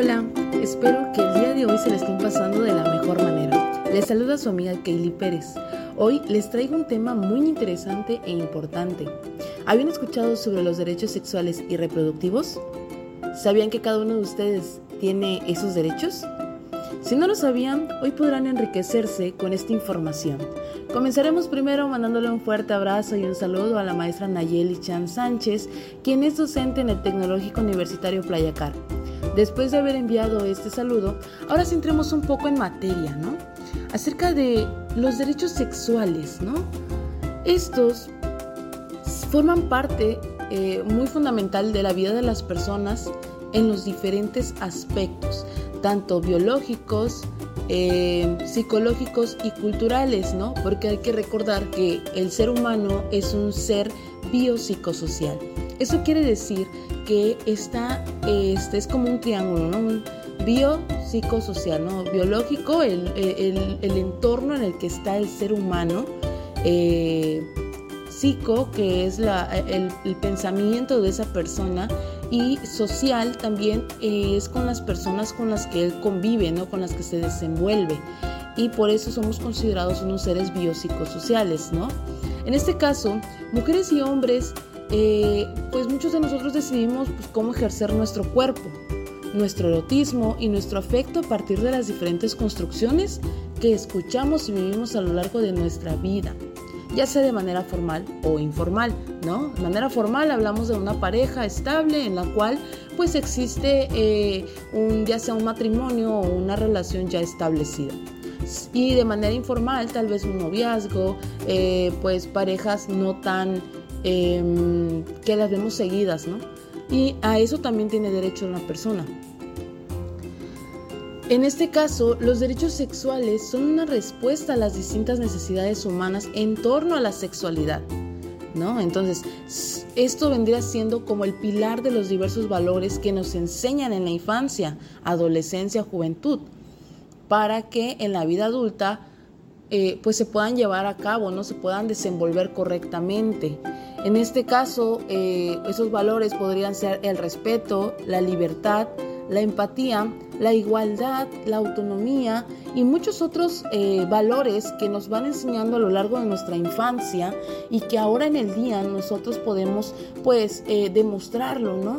Hola, espero que el día de hoy se le estén pasando de la mejor manera. Les saluda su amiga Kaylee Pérez. Hoy les traigo un tema muy interesante e importante. ¿Habían escuchado sobre los derechos sexuales y reproductivos? ¿Sabían que cada uno de ustedes tiene esos derechos? Si no lo sabían, hoy podrán enriquecerse con esta información. Comenzaremos primero mandándole un fuerte abrazo y un saludo a la maestra Nayeli Chan Sánchez, quien es docente en el Tecnológico Universitario Playacar. Después de haber enviado este saludo, ahora centremos un poco en materia, ¿no? Acerca de los derechos sexuales, ¿no? Estos forman parte eh, muy fundamental de la vida de las personas en los diferentes aspectos, tanto biológicos, eh, psicológicos y culturales, ¿no? Porque hay que recordar que el ser humano es un ser biopsicosocial. Eso quiere decir que está, este es como un triángulo, ¿no? Un biopsicosocial, ¿no? Biológico, el, entorno en el que está el ser humano, eh, psico, que es la, el, pensamiento de esa persona, y social también es con las personas con las que él convive, ¿no? Con las que se desenvuelve. Y por eso somos considerados unos seres biopsicosociales, ¿no? En este caso, mujeres y hombres eh, pues muchos de nosotros decidimos pues, cómo ejercer nuestro cuerpo, nuestro erotismo y nuestro afecto a partir de las diferentes construcciones que escuchamos y vivimos a lo largo de nuestra vida, ya sea de manera formal o informal, ¿no? De manera formal hablamos de una pareja estable en la cual pues existe eh, un, ya sea un matrimonio o una relación ya establecida y de manera informal tal vez un noviazgo, eh, pues parejas no tan Em, que las vemos seguidas, ¿no? Y a eso también tiene derecho una persona. En este caso, los derechos sexuales son una respuesta a las distintas necesidades humanas en torno a la sexualidad. ¿No? Entonces, esto vendría siendo como el pilar de los diversos valores que nos enseñan en la infancia, adolescencia, juventud, para que en la vida adulta eh, pues se puedan llevar a cabo, no se puedan desenvolver correctamente. En este caso, eh, esos valores podrían ser el respeto, la libertad, la empatía, la igualdad, la autonomía y muchos otros eh, valores que nos van enseñando a lo largo de nuestra infancia y que ahora en el día nosotros podemos pues demostrarlo, ¿no?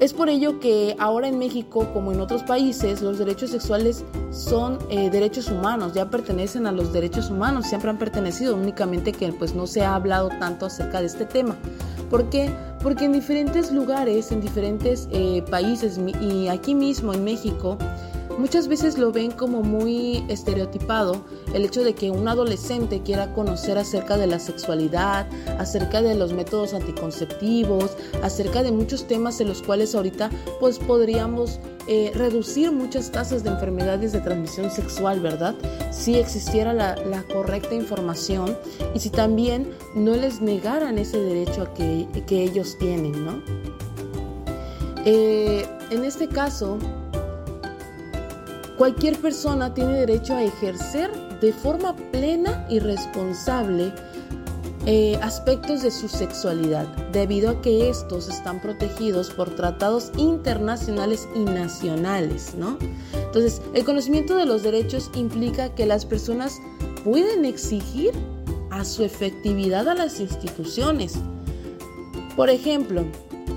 Es por ello que ahora en México, como en otros países, los derechos sexuales son eh, derechos humanos, ya pertenecen a los derechos humanos, siempre han pertenecido, únicamente que pues no se ha hablado tanto acerca de este tema. ¿Por qué? Porque en diferentes lugares, en diferentes eh, países y aquí mismo en México, Muchas veces lo ven como muy estereotipado el hecho de que un adolescente quiera conocer acerca de la sexualidad, acerca de los métodos anticonceptivos, acerca de muchos temas en los cuales ahorita pues podríamos eh, reducir muchas tasas de enfermedades de transmisión sexual, ¿verdad? Si existiera la, correcta información y si también no les negaran ese derecho a que, ellos tienen, ¿no? Eh, en este caso, Cualquier persona tiene derecho a ejercer de forma plena y responsable eh, aspectos de su sexualidad, debido a que estos están protegidos por tratados internacionales y nacionales, ¿no? Entonces, el conocimiento de los derechos implica que las personas pueden exigir a su efectividad a las instituciones. Por ejemplo,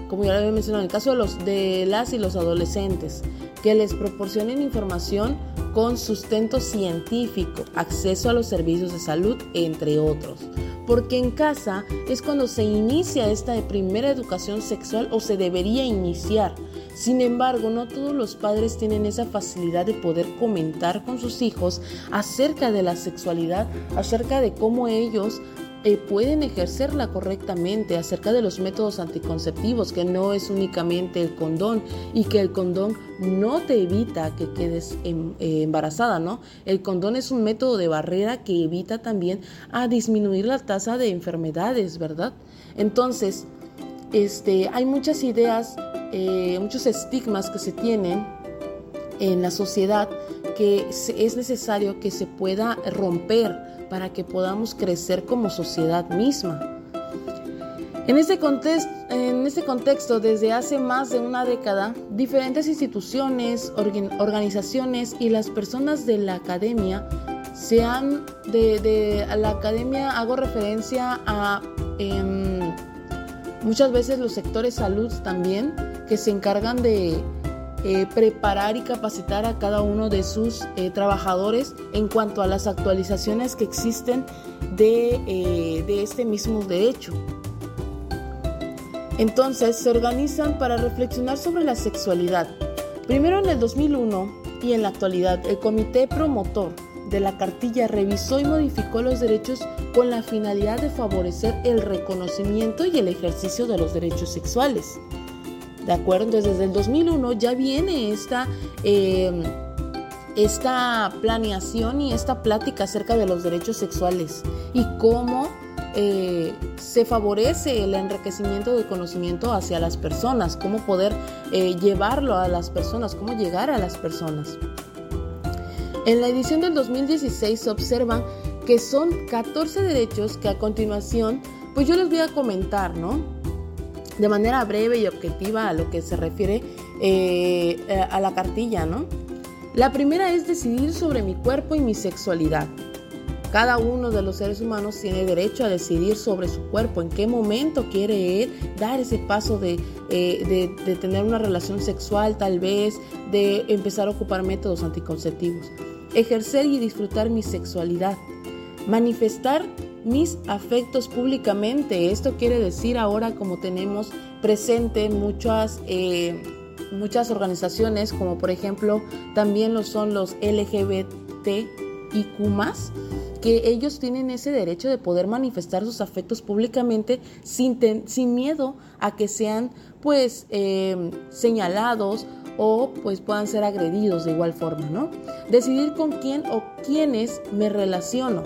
como ya lo había mencionado, en el caso de, los, de las y los adolescentes, que les proporcionen información con sustento científico, acceso a los servicios de salud, entre otros. Porque en casa es cuando se inicia esta primera educación sexual o se debería iniciar. Sin embargo, no todos los padres tienen esa facilidad de poder comentar con sus hijos acerca de la sexualidad, acerca de cómo ellos eh, pueden ejercerla correctamente acerca de los métodos anticonceptivos, que no es únicamente el condón y que el condón no te evita que quedes em, eh, embarazada, ¿no? El condón es un método de barrera que evita también a disminuir la tasa de enfermedades, ¿verdad? Entonces, este, hay muchas ideas, eh, muchos estigmas que se tienen en la sociedad que es necesario que se pueda romper para que podamos crecer como sociedad misma. En este, este contexto, desde hace más de una década, diferentes instituciones, organizaciones y las personas de la academia se han, de, a la academia hago referencia a em, muchas veces los sectores salud también, que se encargan de eh, preparar y capacitar a cada uno de sus eh, trabajadores en cuanto a las actualizaciones que existen de, eh, de este mismo derecho. Entonces se organizan para reflexionar sobre la sexualidad. Primero en el 2001 y en la actualidad el comité promotor de la cartilla revisó y modificó los derechos con la finalidad de favorecer el reconocimiento y el ejercicio de los derechos sexuales. ¿De acuerdo? Entonces desde el 2001 ya viene esta, em, esta planeación y esta plática acerca de los derechos sexuales y cómo eh, se favorece el enriquecimiento del conocimiento hacia las personas, cómo poder eh, llevarlo a las personas, cómo llegar a las personas. En la edición del 2016 se observan que son 14 derechos que a continuación, pues yo les voy a comentar, ¿no? De manera breve y objetiva a lo que se refiere eh, a la cartilla, ¿no? La primera es decidir sobre mi cuerpo y mi sexualidad. Cada uno de los seres humanos tiene derecho a decidir sobre su cuerpo, en qué momento quiere él dar ese paso de, eh, de, tener una relación sexual tal vez, de empezar a ocupar métodos anticonceptivos, ejercer y disfrutar mi sexualidad, manifestar mis afectos públicamente. Esto quiere decir ahora como tenemos presente muchas... Eh, muchas organizaciones, como por ejemplo también lo son los LGBTIQ, que ellos tienen ese derecho de poder manifestar sus afectos públicamente sin, sin miedo a que sean pues eh, señalados o pues puedan ser agredidos de igual forma, ¿no? Decidir con quién o quiénes me relaciono.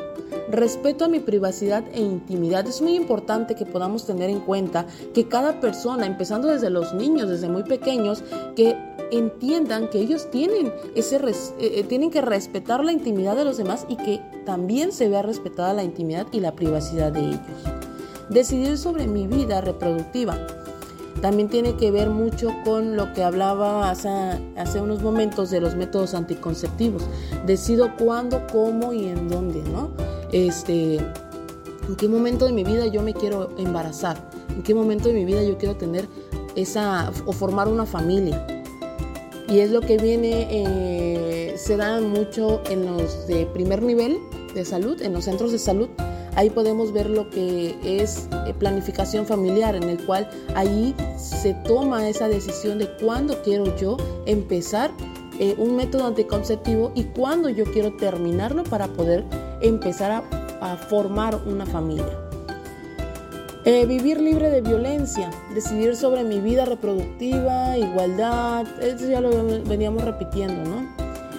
Respeto a mi privacidad e intimidad. Es muy importante que podamos tener en cuenta que cada persona, empezando desde los niños, desde muy pequeños, que entiendan que ellos tienen, ese eh, eh, tienen que respetar la intimidad de los demás y que también se vea respetada la intimidad y la privacidad de ellos. Decidir sobre mi vida reproductiva también tiene que ver mucho con lo que hablaba hace, unos momentos de los métodos anticonceptivos. Decido cuándo, cómo y en dónde, ¿no? Este, en qué momento de mi vida yo me quiero embarazar, en qué momento de mi vida yo quiero tener esa o formar una familia y es lo que viene, eh, se da mucho en los de primer nivel de salud, en los centros de salud. Ahí podemos ver lo que es eh, planificación familiar, en el cual ahí se toma esa decisión de cuándo quiero yo empezar eh, un método anticonceptivo y cuándo yo quiero terminarlo para poder empezar a formar una familia. Eh, vivir libre de violencia, decidir sobre mi vida reproductiva, igualdad, eso ya lo veníamos repitiendo, ¿no?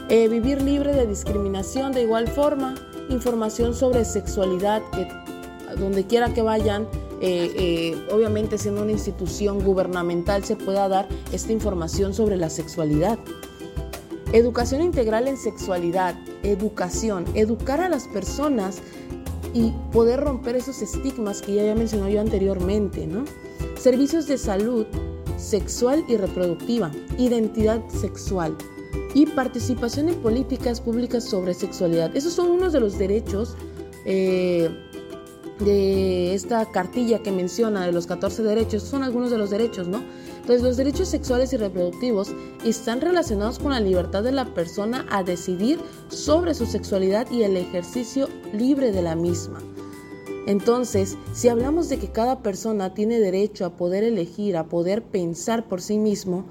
Vivir libre de discriminación de igual forma, información sobre sexualidad, que donde quiera que vayan, eh, obviamente siendo una institución gubernamental se pueda dar esta información sobre la sexualidad. Educación integral en sexualidad, educación, educar a las personas y poder romper esos estigmas que ya había mencionado yo anteriormente, ¿no? Servicios de salud sexual y reproductiva, identidad sexual y participación en políticas públicas sobre sexualidad. Esos son unos de los derechos eh, de esta cartilla que menciona de los 14 derechos, son algunos de los derechos, ¿no? Entonces los derechos sexuales y reproductivos están relacionados con la libertad de la persona a decidir sobre su sexualidad y el ejercicio libre de la misma. Entonces, si hablamos de que cada persona tiene derecho a poder elegir, a poder pensar por sí mismo,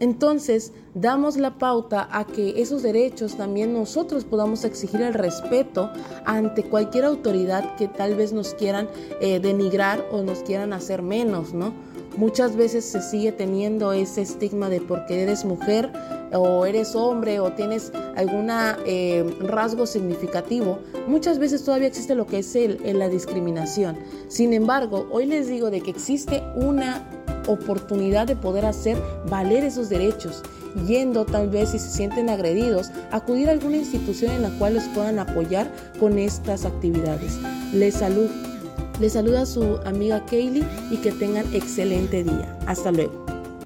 entonces damos la pauta a que esos derechos también nosotros podamos exigir el respeto ante cualquier autoridad que tal vez nos quieran eh, denigrar o nos quieran hacer menos, ¿no? Muchas veces se sigue teniendo ese estigma de porque eres mujer o eres hombre o tienes algún eh, rasgo significativo, muchas veces todavía existe lo que es el, la discriminación. Sin embargo, hoy les digo de que existe una oportunidad de poder hacer valer esos derechos, yendo tal vez si se sienten agredidos, acudir a alguna institución en la cual les puedan apoyar con estas actividades. Les saludo Les saluda su amiga Kaylee y que tengan excelente día. Hasta luego.